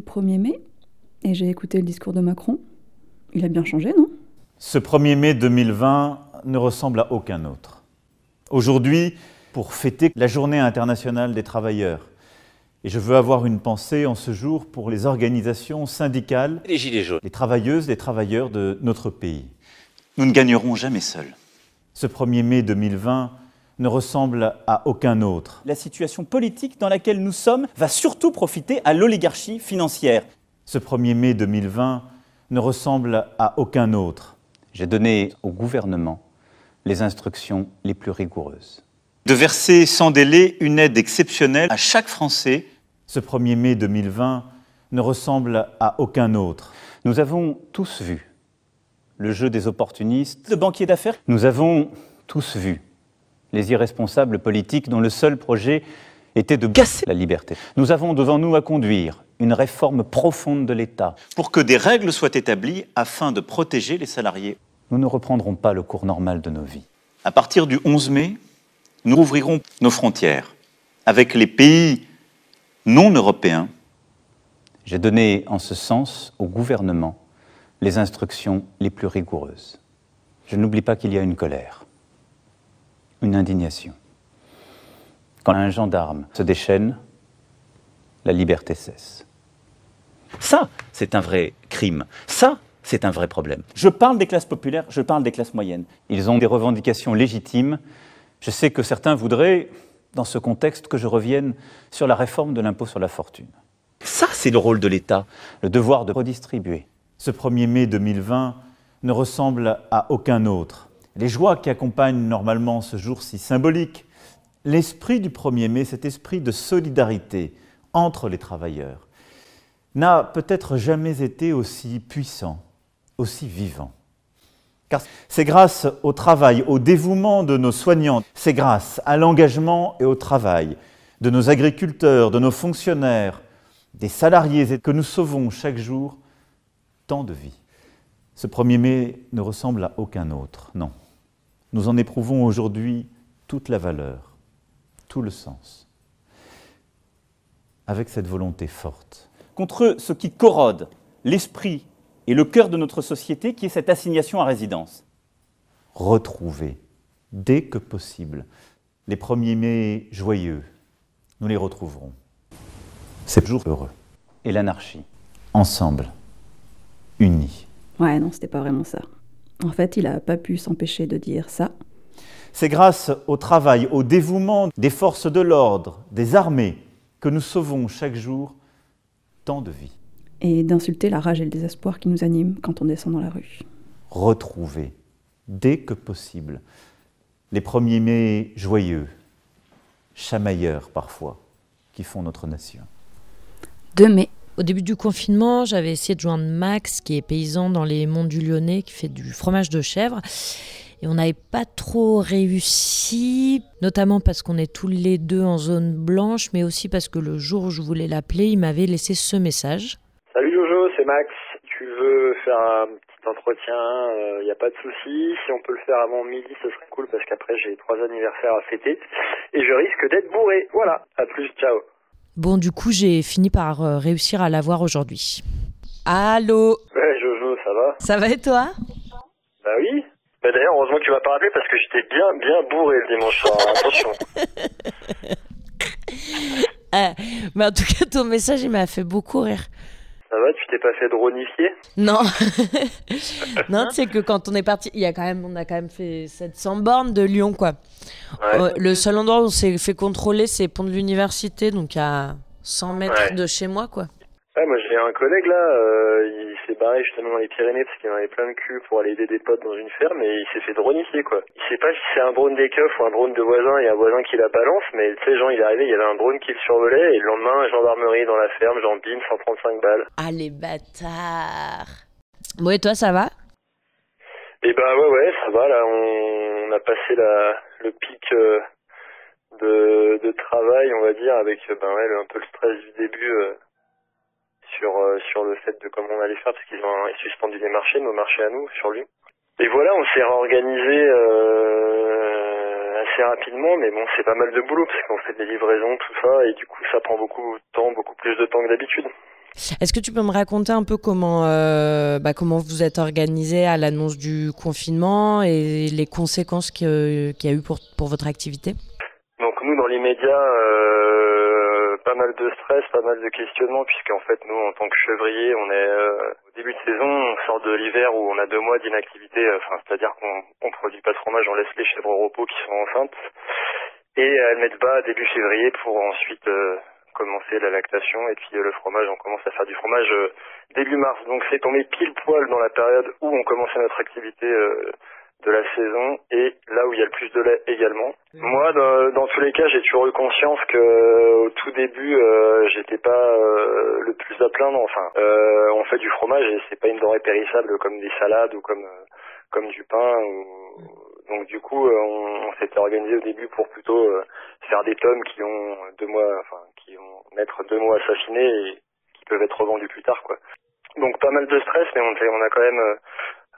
Vendredi 1er mai et j'ai écouté le discours de Macron. Il a bien changé, non? Ce 1er mai 2020 ne ressemble à aucun autre. Aujourd'hui, pour fêter la journée internationale des travailleurs, et je veux avoir une pensée en ce jour pour les organisations syndicales, Les Gilets jaunes. les travailleuses, les travailleurs de notre pays. Nous ne gagnerons jamais seuls. Ce 1er mai 2020 ne ressemble à aucun autre. La situation politique dans laquelle nous sommes va surtout profiter à l'oligarchie financière. Ce 1er mai 2020 ne ressemble à aucun autre. J'ai donné au gouvernement les instructions les plus rigoureuses. De verser sans délai une aide exceptionnelle à chaque Français. Ce 1er mai 2020 ne ressemble à aucun autre. Nous avons tous vu le jeu des opportunistes, de banquiers d'affaires. Nous avons tous vu les irresponsables politiques dont le seul projet était de casser la liberté. Nous avons devant nous à conduire une réforme profonde de l'État. Pour que des règles soient établies afin de protéger les salariés. Nous ne reprendrons pas le cours normal de nos vies. À partir du 11 mai, nous ouvrirons nos frontières avec les pays non européens. J'ai donné en ce sens au gouvernement les instructions les plus rigoureuses. Je n'oublie pas qu'il y a une colère, une indignation. Quand un gendarme se déchaîne, la liberté cesse. Ça, c'est un vrai crime. Ça, c'est un vrai problème. Je parle des classes populaires, je parle des classes moyennes. Ils ont des revendications légitimes. Je sais que certains voudraient, dans ce contexte, que je revienne sur la réforme de l'impôt sur la fortune. Ça, c'est le rôle de l'État. Le devoir de redistribuer. Ce 1er mai 2020 ne ressemble à aucun autre. Les joies qui accompagnent normalement ce jour si symbolique, l'esprit du 1er mai, cet esprit de solidarité entre les travailleurs, n'a peut-être jamais été aussi puissant, aussi vivant. Car c'est grâce au travail, au dévouement de nos soignants, c'est grâce à l'engagement et au travail de nos agriculteurs, de nos fonctionnaires, des salariés que nous sauvons chaque jour tant de vies. Ce 1er mai ne ressemble à aucun autre, non. Nous en éprouvons aujourd'hui toute la valeur, tout le sens, avec cette volonté forte. Contre ce qui corrode l'esprit et le cœur de notre société, qui est cette assignation à résidence. Retrouver, dès que possible, les 1er mai joyeux, nous les retrouverons. C'est jour heureux. Et l'anarchie. Ensemble, unis. Ouais, non, c'était pas vraiment ça. En fait, il a pas pu s'empêcher de dire ça. C'est grâce au travail, au dévouement des forces de l'ordre, des armées, que nous sauvons chaque jour tant de vies. Et d'insulter la rage et le désespoir qui nous animent quand on descend dans la rue. Retrouver, dès que possible, les 1er mai joyeux, chamailleurs parfois, qui font notre nation. 2 mai. Au début du confinement, j'avais essayé de joindre Max, qui est paysan dans les monts du Lyonnais, qui fait du fromage de chèvre. Et on n'avait pas trop réussi, notamment parce qu'on est tous les deux en zone blanche, mais aussi parce que le jour où je voulais l'appeler, il m'avait laissé ce message. Salut Jojo, c'est Max. Tu veux faire un petit entretien, il n'y a pas de souci. Si on peut le faire avant midi, ce serait cool parce qu'après j'ai trois anniversaires à fêter et je risque d'être bourré. Voilà, à plus, ciao. Bon, du coup, j'ai fini par euh, réussir à l'avoir aujourd'hui. Allô Ouais, Jojo, ça va? Ça va et toi? Bah oui. Bah d'ailleurs, heureusement que tu m'as pas rappelé parce que j'étais bien, bien bourré le dimanche soir. hein. Attention. Ah, Mais en tout cas, ton message, il m'a fait beaucoup rire. Ça va, tu t'es pas fait dronifier? Non, non, tu sais que quand on est parti, il y a quand même, on a quand même fait 700 bornes de Lyon, quoi. Ouais. Euh, le seul endroit où on s'est fait contrôler, c'est Pont de l'Université, donc à 100 mètres Ouais. de chez moi, quoi. Ouais, moi j'ai un collègue là, euh, il barré justement dans les Pyrénées parce qu'il en avait plein le cul pour aller aider des potes dans une ferme et il s'est fait dronifier quoi. Il sait pas si c'est un drone des keufs ou un drone de voisin et un voisin qui la balance, mais tu sais, genre il est arrivé, il y avait un drone qui le survolait et le lendemain, gendarmerie dans la ferme, genre bim, 135 balles. Ah, les bâtards Bon, et toi, ça va? Et bah ouais ouais ça va là on, on a passé la le pic euh, de, de travail on va dire avec euh, ben ouais le- un peu le stress du début euh, sur euh, sur le fait de comment on allait faire parce qu'ils ont suspendu des marchés nos marchés à nous sur lui. Et voilà on s'est réorganisé euh, assez rapidement mais bon c'est pas mal de boulot parce qu'on fait des livraisons tout ça et du coup ça prend beaucoup de temps beaucoup plus de temps que d'habitude. Est-ce que tu peux me raconter un peu comment, euh, bah, comment vous êtes organisé à l'annonce du confinement et les conséquences que- qu'il y a eu pour, pour votre activité? Donc nous, dans l'immédiat, euh, mal de stress, pas mal de questionnements, puisqu'en fait, nous, en tant que chevrier, on est euh, au début de saison, on sort de l'hiver où on a deux mois d'inactivité, euh, enfin, c'est-à-dire qu'on on produit pas de fromage, on laisse les chèvres au repos qui sont enceintes, et elles mettent bas début février pour ensuite euh, commencer la lactation, et puis euh, le fromage, on commence à faire du fromage euh, début mars. Donc c'est tombé pile poil dans la période où on commençait notre activité de la saison et là où il y a le plus de lait également. Moi, dans, dans tous les cas, j'ai toujours eu conscience que euh, au tout début, euh, j'étais pas euh, le plus à plaindre. Enfin, euh, on fait du fromage et c'est pas une denrée périssable comme des salades ou comme euh, comme du pain. Ou... Donc du coup, euh, on, on s'était organisé au début pour plutôt euh, faire des tomes qui ont deux mois, enfin qui vont mettre deux mois s'affiner et qui peuvent être revendus plus tard, quoi. Donc pas mal de stress, mais on, on a quand même euh,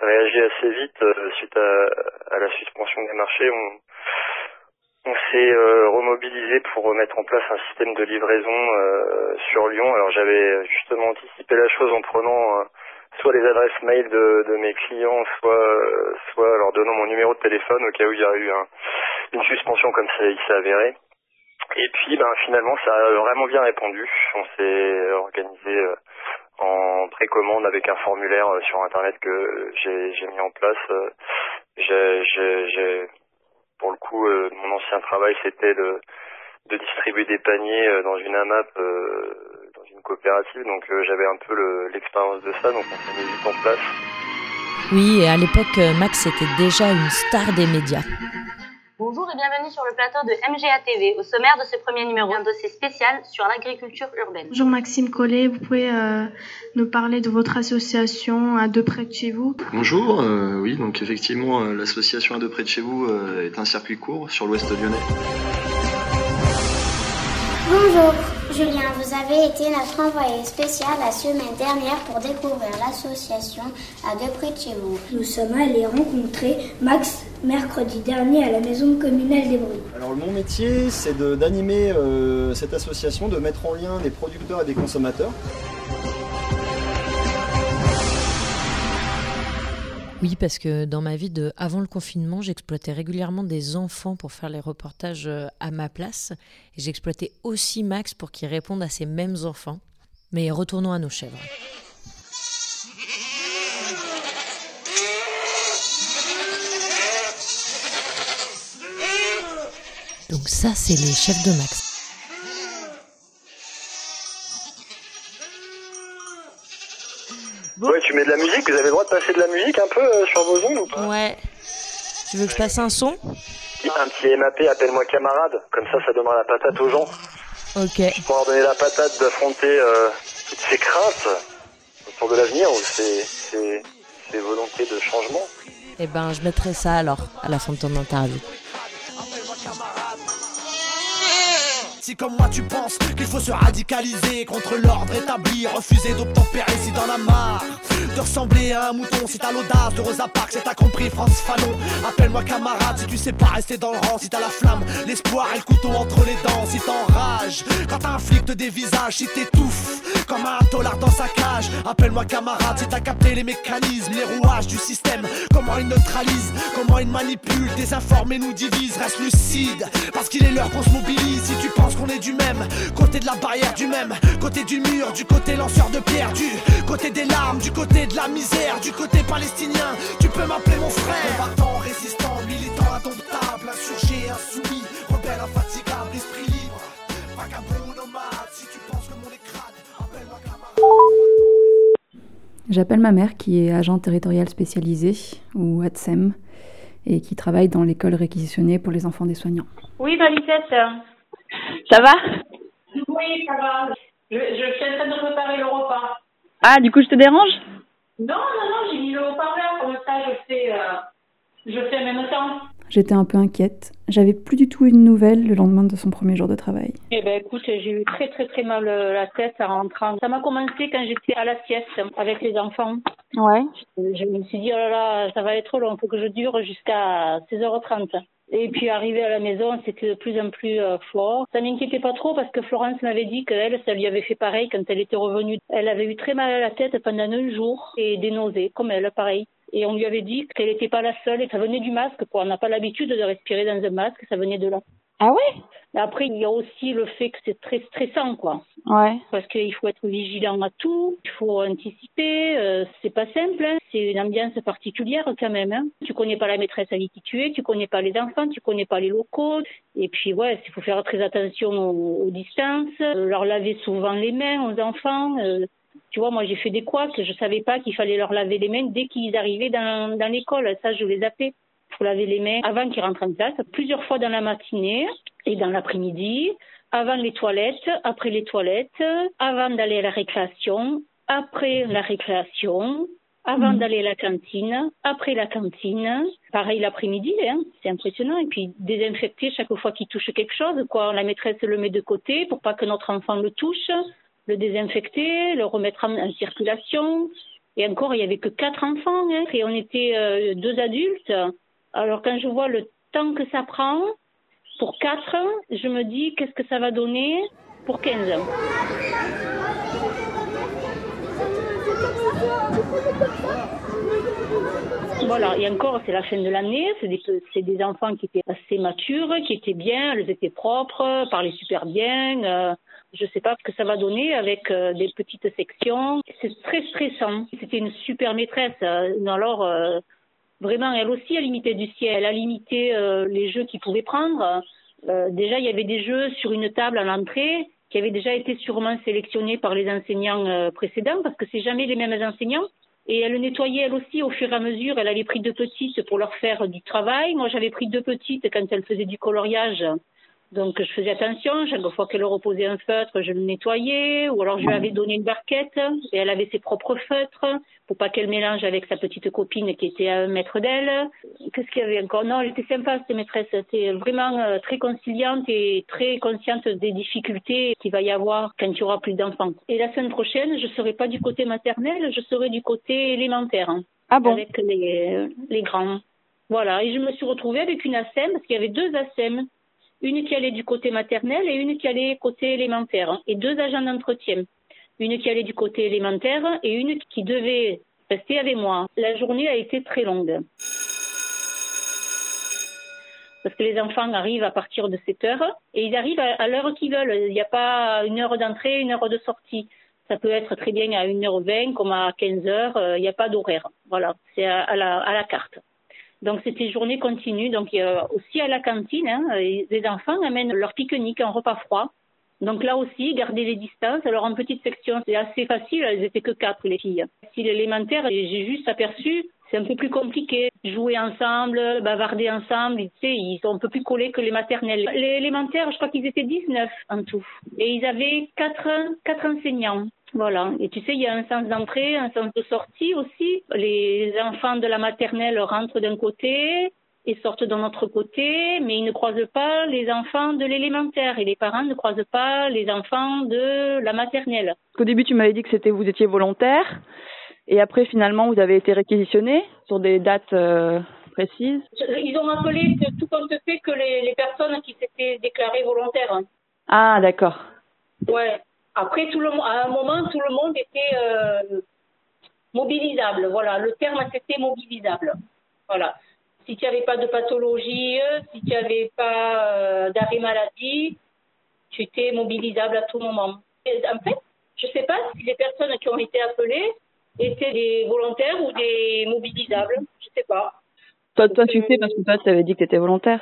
réagi assez vite euh, suite à, à la suspension des marchés. On, on s'est euh, remobilisé pour mettre en place un système de livraison euh, sur Lyon. Alors j'avais justement anticipé la chose en prenant euh, soit les adresses mail de, de mes clients, soit euh, soit leur donnant mon numéro de téléphone au cas où il y a eu un- une suspension comme ça il s'est avéré. Et puis ben finalement ça a vraiment bien répondu. On s'est organisé en précommande avec un formulaire euh, sur internet que j'ai mis en place. Euh, J'ai pour le coup euh, mon ancien travail c'était de distribuer des paniers dans une AMAP dans une coopérative donc j'avais un peu le- l'expérience de ça donc on s'est mis vite en place. Oui, et à l'époque, Max était déjà une star des médias. Bonjour et bienvenue sur le plateau de MGA TV. Au sommaire de ce premier numéro, un dossier spécial sur l'agriculture urbaine. Bonjour Maxime Collet, vous pouvez euh, nous parler de votre association à deux près de chez vous? Bonjour, euh, oui, donc effectivement, euh, l'association à deux près de chez vous euh, est un circuit court sur l'ouest lyonnais. Bonjour, Julien, vous avez été notre envoyé spécial la semaine dernière pour découvrir l'association à deux près de chez vous. Nous sommes allés rencontrer Max mercredi dernier à la maison communale des bruits. Alors mon métier, c'est de- d'animer euh, cette association, de mettre en lien des producteurs et des consommateurs. Oui, parce que dans ma vie de avant le confinement, j'exploitais régulièrement des enfants pour faire les reportages euh, à ma place. Et j'exploitais aussi Max pour qu'il réponde à ces mêmes enfants. Mais retournons à nos chèvres. Donc ça, c'est les chefs de Max. Ouais, tu mets de la musique, vous avez le droit de passer de la musique un peu euh, sur vos ondes ou pas? Ouais. Tu veux que je passe un son? Un petit MAP, appelle-moi camarade, comme ça ça donnera la patate aux gens. Ok. Pour leur donner la patate d'affronter euh, toutes ces craintes autour de l'avenir ou ces, ces, ces volontés de changement. Eh ben, je mettrai ça alors, à la fin de ton interview. Si comme moi tu penses qu'il faut se radicaliser contre l'ordre établi, refuser d'obtempérer si t'en as marre de ressembler à un mouton, si t'as l'audace de Rosa Parks, si t'as compris France Fanon, appelle-moi camarade si tu sais pas rester dans le rang, si t'as la flamme, l'espoir et le couteau entre les dents, si t'enrages quand t'as te dévisage, si t'étouffes comme un tolard dans sa cage, appelle-moi camarade si t'as capté les mécanismes, les rouages du système, comment il neutralise, comment il manipule, désinforme et nous divise, reste lucide, parce qu'il est l'heure qu'on se mobilise, si tu penses qu'on est du même, côté de la barrière du même, côté du mur, du côté lanceur de pierre, du côté des larmes, du côté de la misère, du côté palestinien, tu peux m'appeler mon frère. Combattant, résistant, militant, indomptable, insurgé, insoumis, rebelle, infatigable, J'appelle ma mère qui est agent territorial spécialisé, ou ATSEM, et qui travaille dans l'école réquisitionnée pour les enfants des soignants. Oui, Valicette. Ça va? Oui, ça va. Je, je suis en train de préparer le repas. Ah, du coup, je te dérange? Non, non, non, j'ai mis le haut-parleur, comme ça je fais, euh, je fais en même temps. J'étais un peu inquiète. J'avais plus du tout une nouvelle le lendemain de son premier jour de travail. Eh ben écoute, j'ai eu très très très mal euh, la tête en rentrant. Ça m'a commencé quand j'étais à la sieste avec les enfants. Ouais. Je me suis dit, oh là là, ça va être long, faut que je dure jusqu'à 16h30. Et puis arrivé à la maison, c'était de plus en plus euh, fort. Ça m'inquiétait pas trop parce que Florence m'avait dit qu'elle, ça lui avait fait pareil quand elle était revenue. Elle avait eu très mal à la tête pendant un jour et des nausées, comme elle, pareil. Et on lui avait dit qu'elle n'était pas la seule et ça venait du masque. Quoi. On n'a pas l'habitude de respirer dans un masque, ça venait de là. Ah ouais? Mais Après, il y a aussi le fait que c'est très stressant, quoi. Ouais. Parce qu'il faut être vigilant à tout, il faut anticiper, euh, c'est pas simple, hein. c'est une ambiance particulière quand même. Hein. Tu connais pas la maîtresse avec qui tu es, tu connais pas les enfants, tu connais pas les locaux. Et puis ouais, il faut faire très attention aux, aux distances, euh, leur laver souvent les mains aux enfants. euh. Tu vois, moi j'ai fait des couacs, je savais pas qu'il fallait leur laver les mains dès qu'ils arrivaient dans, dans l'école, ça je les appelais. pour laver les mains avant qu'ils rentrent en classe, plusieurs fois dans la matinée et dans l'après-midi, avant les toilettes, après les toilettes, avant d'aller à la récréation, après la récréation, avant d'aller à la cantine, après la cantine, pareil l'après-midi, hein, c'est impressionnant. Et puis désinfecter chaque fois qu'il touche quelque chose, quoi. La maîtresse le met de côté pour pas que notre enfant le touche, le désinfecter, le remettre en, circulation. Et encore, il y avait que quatre enfants, hein, et on était euh, deux adultes. Alors quand je vois le temps que ça prend pour quatre, je me dis qu'est-ce que ça va donner pour 15 ans? Voilà, et encore, c'est la fin de l'année, c'est des, c'est des enfants qui étaient assez matures, qui étaient bien, elles étaient propres, parlaient super bien. euh, je sais pas ce que ça va donner avec euh, des petites sections. C'est très stressant. C'était une super maîtresse. euh, alors, euh, vraiment, elle aussi a limité du ciel. Elle a limité les jeux qu'ils pouvaient prendre. Déjà, il y avait des jeux sur une table à l'entrée qui avaient déjà été sûrement sélectionnés par les enseignants précédents parce que c'est jamais les mêmes enseignants. Et elle le nettoyait elle aussi au fur et à mesure. Elle avait pris deux petites pour leur faire du travail. Moi, j'avais pris deux petites quand elle faisait du coloriage. Donc, je faisais attention. Chaque fois qu'elle reposait un feutre, je le nettoyais. Ou alors, je lui avais donné une barquette et elle avait ses propres feutres pour pas qu'elle mélange avec sa petite copine qui était à un mètre d'elle. Qu'est-ce qu'il y avait encore? Non, elle était sympa, cette maîtresse. Elle était vraiment euh, très conciliante et très consciente des difficultés qu'il va y avoir quand il y aura plus d'enfants. Et la semaine prochaine, je serai pas du côté maternel, je serai du côté élémentaire. Ah bon? Avec les, les grands. Voilà. Et je me suis retrouvée avec une ASEM parce qu'il y avait deux ASEM. Une qui allait du côté maternel et une qui allait côté élémentaire. Et deux agents d'entretien. Une qui allait du côté élémentaire et une qui devait rester avec moi. La journée a été très longue. Parce que les enfants arrivent à partir de 7 heures et ils arrivent à, l'heure qu'ils veulent. Il n'y a pas une heure d'entrée, une heure de sortie. Ça peut être très bien à 1h20 comme à 15h. euh, Il n'y a pas d'horaire. Voilà, c'est à la, à la carte. Donc c'était journée continue. Donc il aussi à la cantine, hein, les enfants amènent leur pique-nique en repas froid. Donc là aussi, garder les distances. Alors en petite section, c'est assez facile, elles étaient que quatre les filles. Si l'élémentaire, j'ai juste aperçu, c'est un peu plus compliqué. Jouer ensemble, bavarder ensemble, tu sais, ils sont un peu plus collés que les maternelles. Les élémentaires, je crois qu'ils étaient 19 en tout. Et ils avaient quatre, quatre enseignants. Voilà. Et tu sais, il y a un sens d'entrée, un sens de sortie aussi. Les enfants de la maternelle rentrent d'un côté et sortent d'un autre côté, mais ils ne croisent pas les enfants de l'élémentaire et les parents ne croisent pas les enfants de la maternelle. Au début, tu m'avais dit que c'était vous étiez volontaire, et après, finalement, vous avez été réquisitionné sur des dates euh, précises. Ils ont appelé tout compte fait que les, les personnes qui s'étaient déclarées volontaires. Ah, d'accord. Ouais. Après, tout le, à un moment, tout le monde était euh, mobilisable. Voilà, le terme c'était mobilisable. Voilà. Si tu n'avais pas de pathologie, euh, si tu n'avais pas euh, d'arrêt maladie, tu étais mobilisable à tout moment. Et en fait, je ne sais pas si les personnes qui ont été appelées étaient des volontaires ou des mobilisables. Je ne sais pas. Toi, toi, tu sais parce que toi, tu avais dit que tu étais volontaire.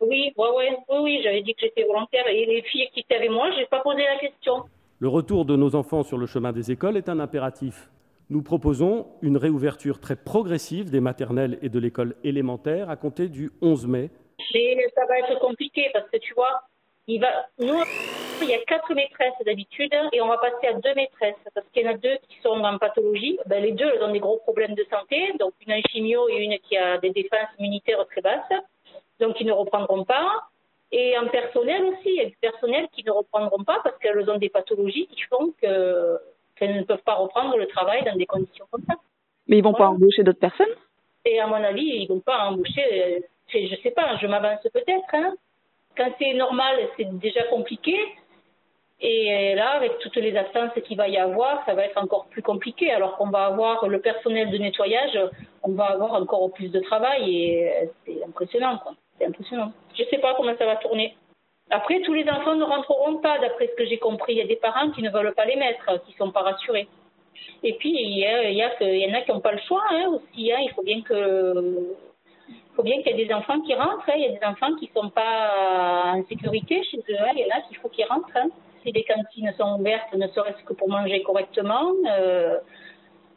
Oui, ouais, ouais, oui, oui, j'avais dit que j'étais volontaire et les filles qui étaient avec moi, je n'ai pas posé la question. Le retour de nos enfants sur le chemin des écoles est un impératif. Nous proposons une réouverture très progressive des maternelles et de l'école élémentaire à compter du 11 mai. Mais ça va être compliqué parce que tu vois, il y a quatre maîtresses d'habitude et on va passer à deux maîtresses parce qu'il y en a deux qui sont en pathologie. Ben, les deux, ont des gros problèmes de santé, donc une en chimio et une qui a des défenses immunitaires très basses, donc ils ne reprendront pas. Et en personnel aussi, il y a du personnel qui ne reprendront pas parce qu'elles ont des pathologies qui font que qu'elles ne peuvent pas reprendre le travail dans des conditions comme ça. Mais ils vont pas embaucher d'autres personnes? Et à mon avis, ils vont pas embaucher. Je sais pas, je m'avance peut-être. Hein. Quand c'est normal, c'est déjà compliqué. Et là, avec toutes les absences qu'il va y avoir, ça va être encore plus compliqué. Alors qu'on va avoir le personnel de nettoyage, on va avoir encore plus de travail et c'est impressionnant, quoi. C'est impressionnant. Je sais pas comment ça va tourner. Après, tous les enfants ne rentreront pas, d'après ce que j'ai compris. Il y a des parents qui ne veulent pas les mettre, qui sont pas rassurés. Et puis, il y, a, il y, il y en a qui n'ont pas le choix hein, aussi. Hein. Il faut bien que il faut bien qu'il y ait des enfants qui rentrent. hein. Il y a des enfants qui ne sont pas en sécurité chez eux. hein. Il y en a qu'il faut qu'ils rentrent. Si les cantines sont ouvertes, ne serait-ce que pour manger correctement, euh,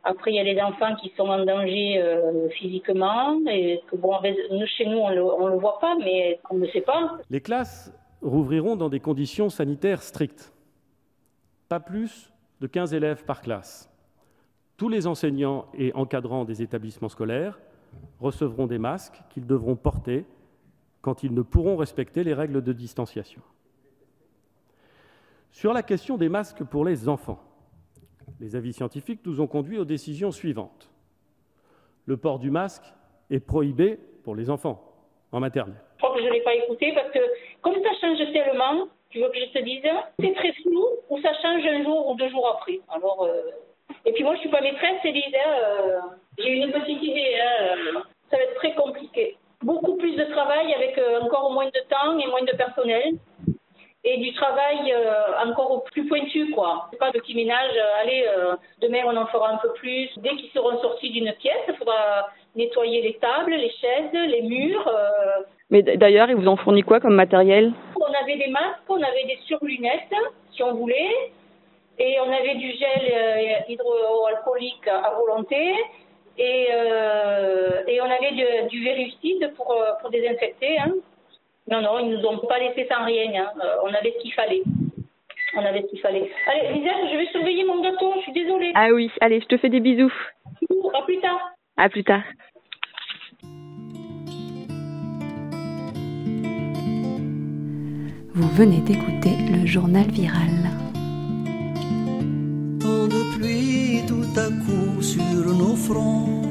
Après, il y a les enfants qui sont en danger euh, physiquement et que bon, chez nous, on le, on le voit pas, mais on ne sait pas. Les classes rouvriront dans des conditions sanitaires strictes. Pas plus de 15 élèves par classe. Tous les enseignants et encadrants des établissements scolaires recevront des masques qu'ils devront porter quand ils ne pourront respecter les règles de distanciation. Sur la question des masques pour les enfants, les avis scientifiques nous ont conduits aux décisions suivantes. Le port du masque est prohibé pour les enfants en maternelle. Je crois que je ne l'ai pas écouté parce que comme ça change tellement, tu veux que je te dise, c'est très flou ou ça change un jour ou deux jours après. Alors, euh, Et puis moi, je suis pas maîtresse, Élise. euh, J'ai une petite idée. hein, euh, Ça va être très compliqué. Beaucoup plus de travail avec euh, encore moins de temps et moins de personnel. Et du travail euh, encore plus pointu, quoi. C'est pas de petit ménage, euh, allez, euh, demain on en fera un peu plus. Dès qu'ils seront sortis d'une pièce, il faudra nettoyer les tables, les chaises, les murs. Mais d'ailleurs, il vous en fournit quoi comme matériel? On avait des masques, on avait des surlunettes, si on voulait, et on avait du gel hydroalcoolique à volonté, et, euh, et on avait du, du verrucide pour, pour désinfecter. hein. Non, non, ils nous ont pas laissé sans rien. hein. Euh, On avait ce qu'il fallait. On avait ce qu'il fallait. Allez, Lisette, je vais surveiller mon gâteau, je suis désolée. Ah oui, allez, je te fais des bisous. À plus tard. À plus tard. Vous venez d'écouter le journal viral. De pluie tout à coup sur nos fronts,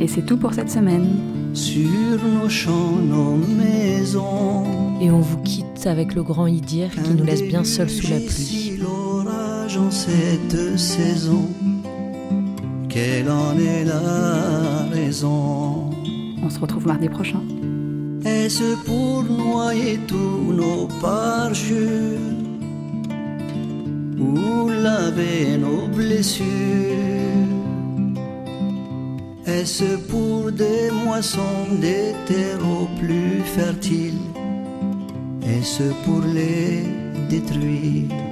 Et c'est tout pour cette semaine. Sur nos champs, nos maisons. Et on vous quitte avec le grand Idir qui nous laisse bien seuls sous la pluie. Si l'orage en cette saison, quelle en est la raison? On se retrouve mardi prochain. Est-ce pour noyer tous nos parjures? Ou laver nos blessures? Est-ce pour des moissons des terreaux plus fertiles? Est-ce pour les détruire?